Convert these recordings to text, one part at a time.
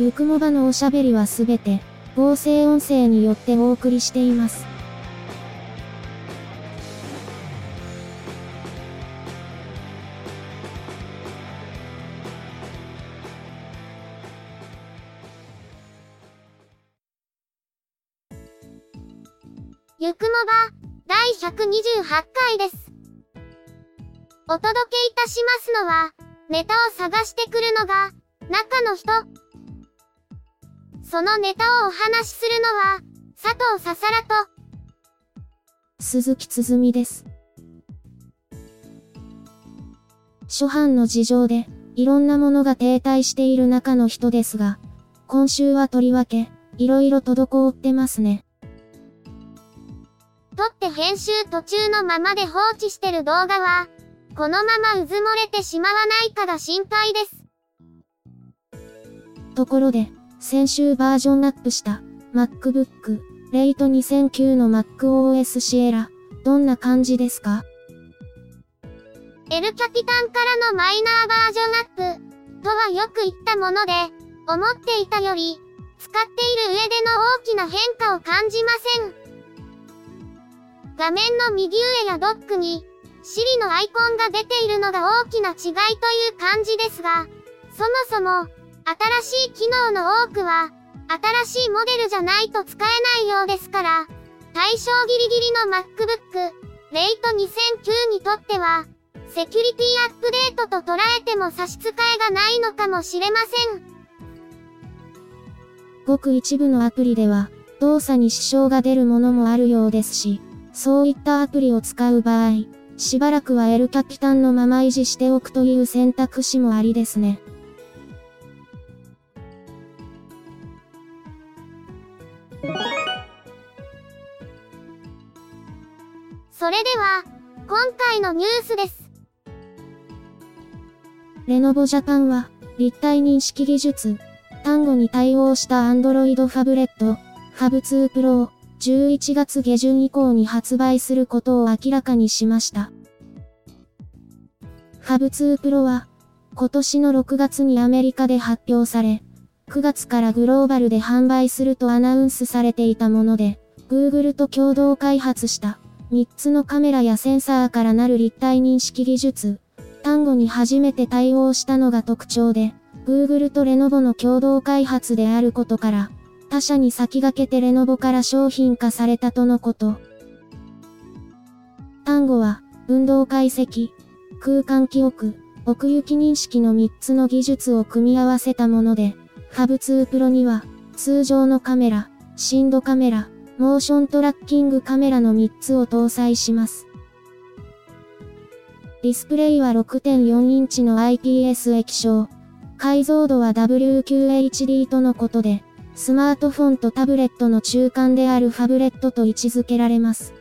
ゆくもばのおしゃべりはすべて、合成音声によってお送りしています。ゆくもば、第128回です。お届けいたしますのは、ネタを探してくるのが、中の人。そのネタをお話しするのは、佐藤ささらと、鈴木つづみです。初版の事情で、いろんなものが停滞している中の人ですが、今週はとりわけ、いろいろ滞ってますね。撮って編集途中のままで放置してる動画は、このままうず漏れてしまわないかが心配です。ところで、先週バージョンアップした MacBook レイト2009の MacOS シエラ、どんな感じですか？エルキャピタンからのマイナーバージョンアップとはよく言ったもので、思っていたより、使っている上での大きな変化を感じません。画面の右上やドックに、Siri のアイコンが出ているのが大きな違いという感じですが、そもそも、新しい機能の多くは、新しいモデルじゃないと使えないようですから、対象ギリギリの MacBook、レイト2009にとっては、セキュリティアップデートと捉えても差し支えがないのかもしれません。ごく一部のアプリでは、動作に支障が出るものもあるようですし、そういったアプリを使う場合、しばらくは L キャピタンのまま維持しておくという選択肢もありですね。それでは、今回のニュースです。レノボジャパンは、立体認識技術、単語に対応した Android ファブレット、ファブ2 Pro を11月下旬以降に発売することを明らかにしました。ファブ2 Pro は、今年の6月にアメリカで発表され、9月からグローバルで販売するとアナウンスされていたもので、Google と共同開発した3つのカメラやセンサーからなる立体認識技術、単語に初めて対応したのが特徴で、Google とレノボの共同開発であることから、他社に先駆けてレノボから商品化されたとのこと。単語は、運動解析、空間記憶、奥行き認識の3つの技術を組み合わせたもので、ファブ2 Pro には、通常のカメラ、深度カメラ、モーショントラッキングカメラの3つを搭載します。ディスプレイは6.4インチの IPS 液晶。解像度は WQHD とのことで、スマートフォンとタブレットの中間であるファブレットと位置づけられます。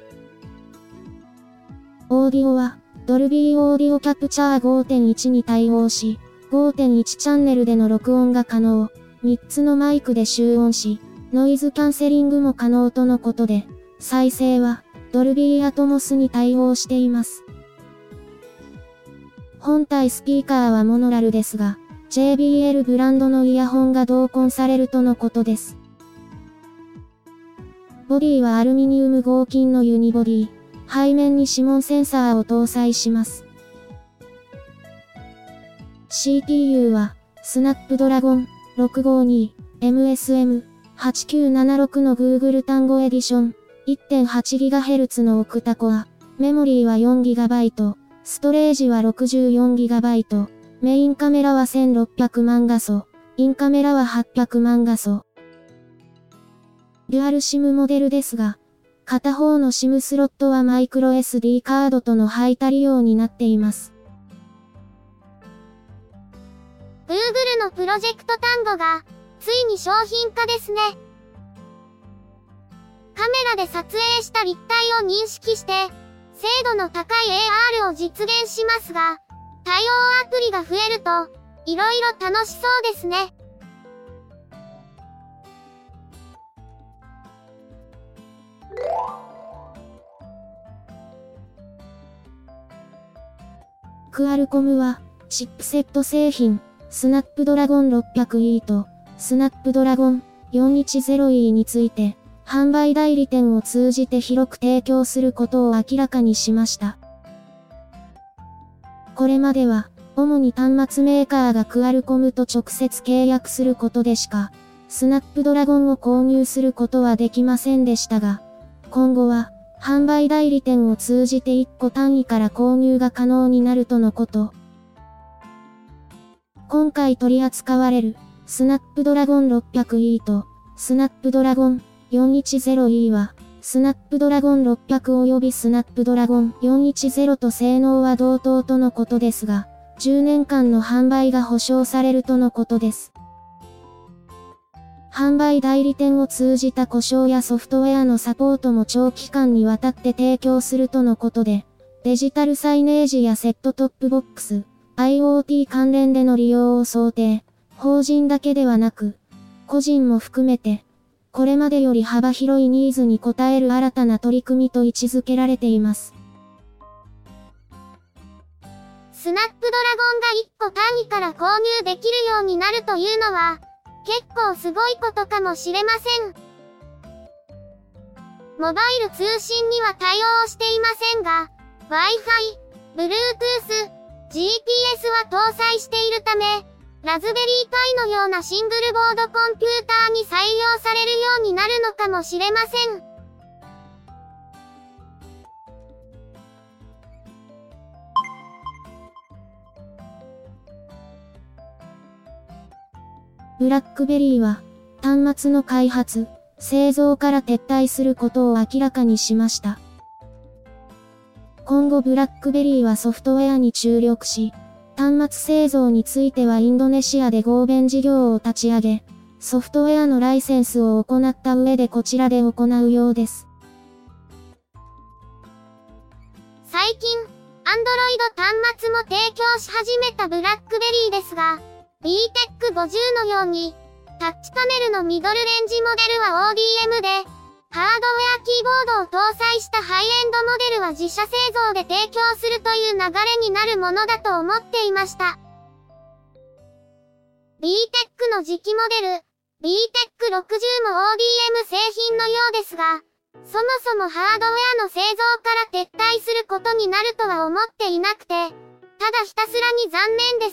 オーディオは、ドルビーオーディオキャプチャー5.1に対応し、5.1チャンネルでの録音が可能、3つのマイクで集音し、ノイズキャンセリングも可能とのことで、再生は、ドルビーアトモスに対応しています。本体スピーカーはモノラルですが、JBL ブランドのイヤホンが同梱されるとのことです。ボディはアルミニウム合金のユニボディ、背面に指紋センサーを搭載します。CPU は、スナップドラゴン 652MSM 8976の Google 単語エディション 1.8GHz のオクタコア。メモリーは 4GB。ストレージは 64GB。メインカメラは1600万画素。インカメラは800万画素。デュアル SIM モデルですが、片方の SIM スロットはマイクロ SD カードとの配達利用になっています。Google のプロジェクト単語が、ついに商品化ですね。カメラで撮影した立体を認識して、精度の高い AR を実現しますが、対応アプリが増えると、いろいろ楽しそうですね。クアルコムは、チップセット製品、スナップドラゴン 600E と、スナップドラゴン 410E について、販売代理店を通じて広く提供することを明らかにしました。これまでは、主に端末メーカーがクアルコムと直接契約することでしか、スナップドラゴンを購入することはできませんでしたが、今後は、販売代理店を通じて1個単位から購入が可能になるとのこと。今回取り扱われる、スナップドラゴン 600E と、スナップドラゴン 410E は、スナップドラゴン600及びスナップドラゴン410と性能は同等とのことですが、10年間の販売が保証されるとのことです。販売代理店を通じた故障やソフトウェアのサポートも長期間にわたって提供するとのことで、デジタルサイネージやセットトップボックス、IoT 関連での利用を想定、法人だけではなく、個人も含めて、これまでより幅広いニーズに応える新たな取り組みと位置づけられています。スナップドラゴンが1個単位から購入できるようになるというのは、結構すごいことかもしれません。モバイル通信には対応していませんが、Wi-Fi、Bluetooth、GPS は搭載しているため、ラズベリーパイのようなシングルボードコンピューターに採用されるようになるのかもしれません。ブラックベリーは、端末の開発、製造から撤退することを明らかにしました。今後ブラックベリーはソフトウェアに注力し、端末製造についてはインドネシアで合弁事業を立ち上げ、ソフトウェアのライセンスを行った上でこちらで行うようです。最近、アンドロイド端末も提供し始めたブラックベリーですが、BTEC50 のように、タッチパネルのミドルレンジモデルは ODM で、ハードウェアキーボードを搭載したハイエンドモデルは自社製造で提供するという流れになるものだと思っていました。BTEC の次期モデル、BTEC60 も ODM 製品のようですが、そもそもハードウェアの製造から撤退することになるとは思っていなくて、ただひたすらに残念で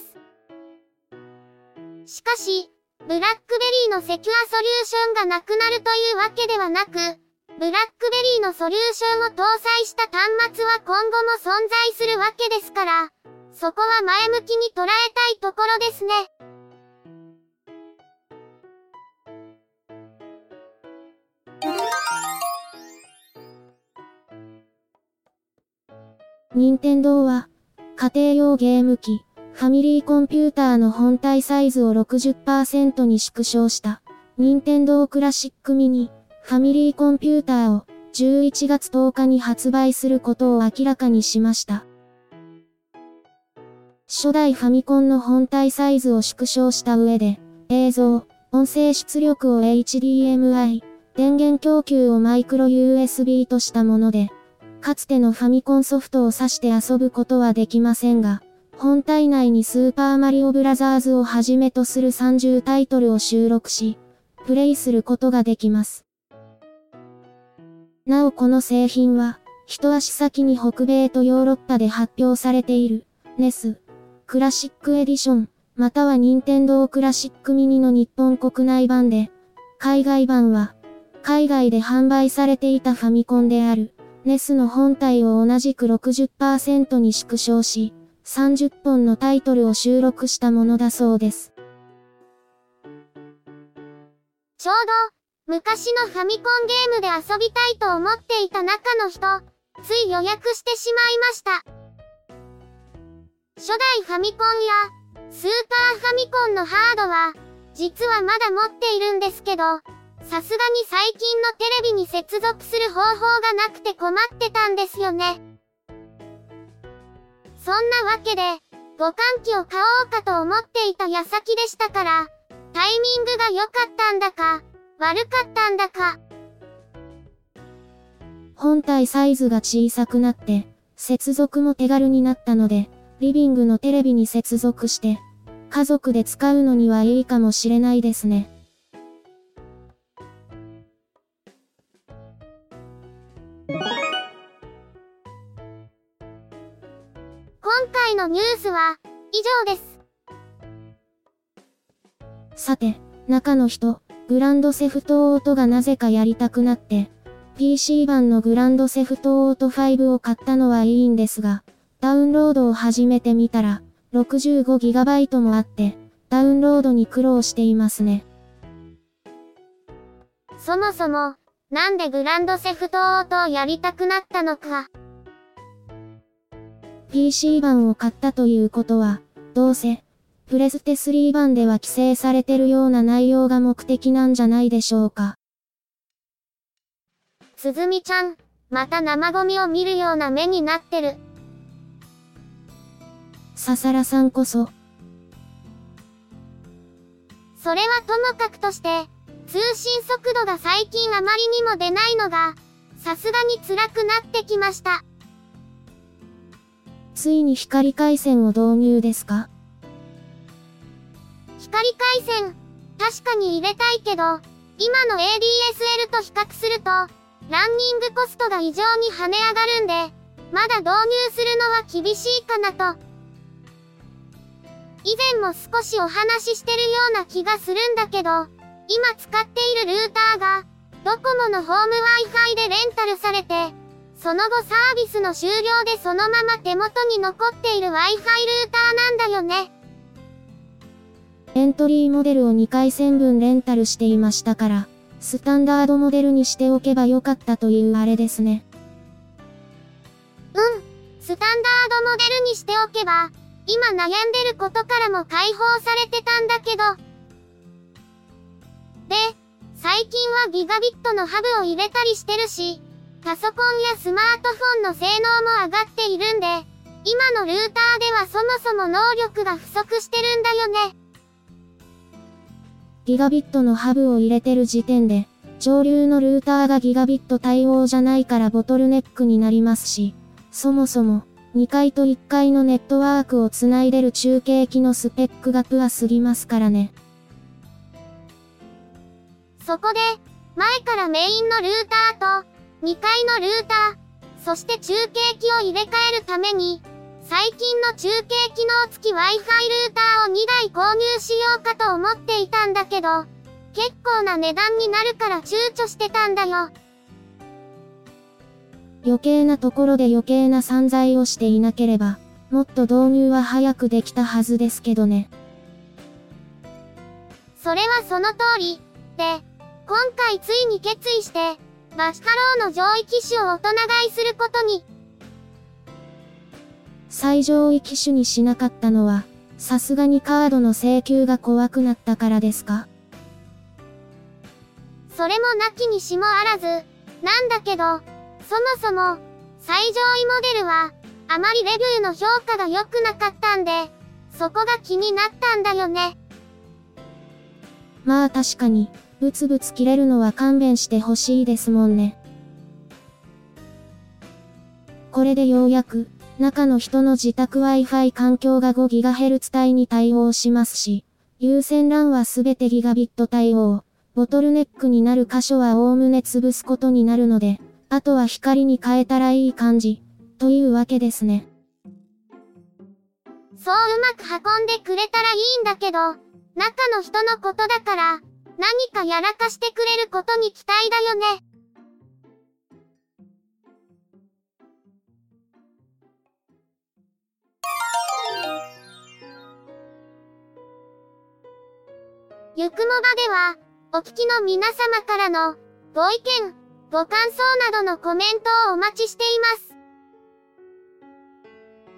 す。しかし、ブラックベリーのセキュアソリューションがなくなるというわけではなく、ブラックベリーのソリューションを搭載した端末は今後も存在するわけですから、そこは前向きに捉えたいところですね。任天堂は、家庭用ゲーム機、ファミリーコンピューターの本体サイズを60%に縮小した、任天堂クラシックミニ、ファミリーコンピューターを11月10日に発売することを明らかにしました。初代ファミコンの本体サイズを縮小した上で、映像、音声出力を HDMI、電源供給をマイクロ USB としたもので、かつてのファミコンソフトを指して遊ぶことはできませんが、本体内にスーパーマリオブラザーズをはじめとする30タイトルを収録し、プレイすることができます。なおこの製品は、一足先に北米とヨーロッパで発表されている、NES、クラシックエディション、または任天堂クラシックミニの日本国内版で、海外版は、海外で販売されていたファミコンである、NES の本体を同じく60%に縮小し、30本のタイトルを収録したものだそうです。ちょうど、昔のファミコンゲームで遊びたいと思っていた中の人、つい予約してしまいました。初代ファミコンや、スーパーファミコンのハードは、実はまだ持っているんですけど、さすがに最近のテレビに接続する方法がなくて困ってたんですよね。そんなわけで、互換機を買おうかと思っていた矢先でしたから、タイミングが良かったんだか、悪かったんだか。本体サイズが小さくなって、接続も手軽になったので、リビングのテレビに接続して、家族で使うのにはいいかもしれないですね。のニュースは以上です。さて、中の人、グランドセフトオートがなぜかやりたくなって、PC 版のグランドセフトオート5を買ったのはいいんですが、ダウンロードを始めてみたら、65GB もあって、ダウンロードに苦労していますね。そもそも、なんでグランドセフトオートをやりたくなったのか。PC 版を買ったということは、どうせ、プレステ3版では規制されてるような内容が目的なんじゃないでしょうか。すずみちゃん、また生ゴミを見るような目になってる。ささらさんこそ。それはともかくとして、通信速度が最近あまりにも出ないのが、さすがに辛くなってきました。ついに光回線を導入ですか？光回線、確かに入れたいけど、今の ADSL と比較すると、ランニングコストが異常に跳ね上がるんで、まだ導入するのは厳しいかなと。以前も少しお話ししてるような気がするんだけど、今使っているルーターが、ドコモのホーム Wi-Fi でレンタルされて、その後サービスの終了でそのまま手元に残っている Wi-Fi ルーターなんだよね。エントリーモデルを2回線分レンタルしていましたから、スタンダードモデルにしておけばよかったというあれですね。うん。スタンダードモデルにしておけば、今悩んでることからも解放されてたんだけど。で、最近はギガビットのハブを入れたりしてるし、パソコンやスマートフォンの性能も上がっているんで、今のルーターではそもそも能力が不足してるんだよね。ギガビットのハブを入れてる時点で、上流のルーターがギガビット対応じゃないからボトルネックになりますし、そもそも、2階と1階のネットワークをつないでる中継機のスペックがプアすぎますからね。そこで、前からメインのルーターと、2階のルーター、そして中継機を入れ替えるために、最近の中継機能付き Wi-Fi ルーターを2台購入しようかと思っていたんだけど、結構な値段になるから躊躇してたんだよ。余計なところで余計な散財をしていなければ、もっと導入は早くできたはずですけどね。それはその通り。で、今回ついに決意して、バスカローの上位機種を大人買いすることに。最上位機種にしなかったのは、さすがにカードの請求が怖くなったからですか？それもなきにしもあらず、なんだけど、そもそも、最上位モデルは、あまりレビューの評価が良くなかったんで、そこが気になったんだよね。まあ確かに、ブツブツ切れるのは勘弁してほしいですもんね。これでようやく、中の人の自宅 Wi-Fi 環境が 5GHz 帯に対応しますし、有線 LAN はすべてギガビット対応、ボトルネックになる箇所はおおむね潰すことになるので、あとは光に変えたらいい感じ、というわけですね。そううまく運んでくれたらいいんだけど、中の人のことだから、何かやらかしてくれることに期待だよね。ゆくもばでは、お聞きの皆様からの、ご意見、ご感想などのコメントをお待ちしています。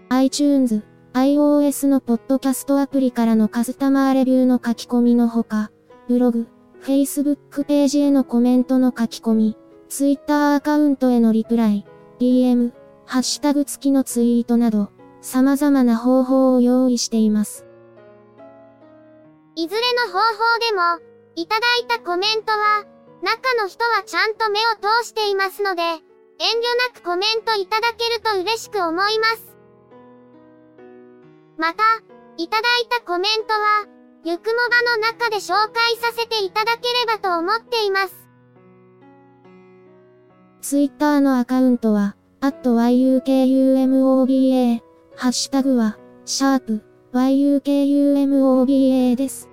iTunes、iOS のポッドキャストアプリからのカスタマーレビューの書き込みのほか、ブログ、Facebook ページへのコメントの書き込み、Twitter アカウントへのリプライ、DM、ハッシュタグ付きのツイートなど、様々な方法を用意しています。いずれの方法でも、いただいたコメントは、中の人はちゃんと目を通していますので、遠慮なくコメントいただけると嬉しく思います。また、いただいたコメントは、ゆくもばの中で紹介させていただければと思っています。ツイッターのアカウントは、yukumoba、ハッシュタグは、シャープ yukumoba です。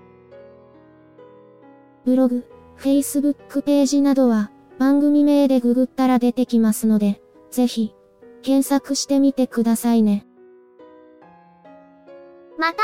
ブログ、Facebook ページなどは、番組名でググったら出てきますので、ぜひ、検索してみてくださいね。また、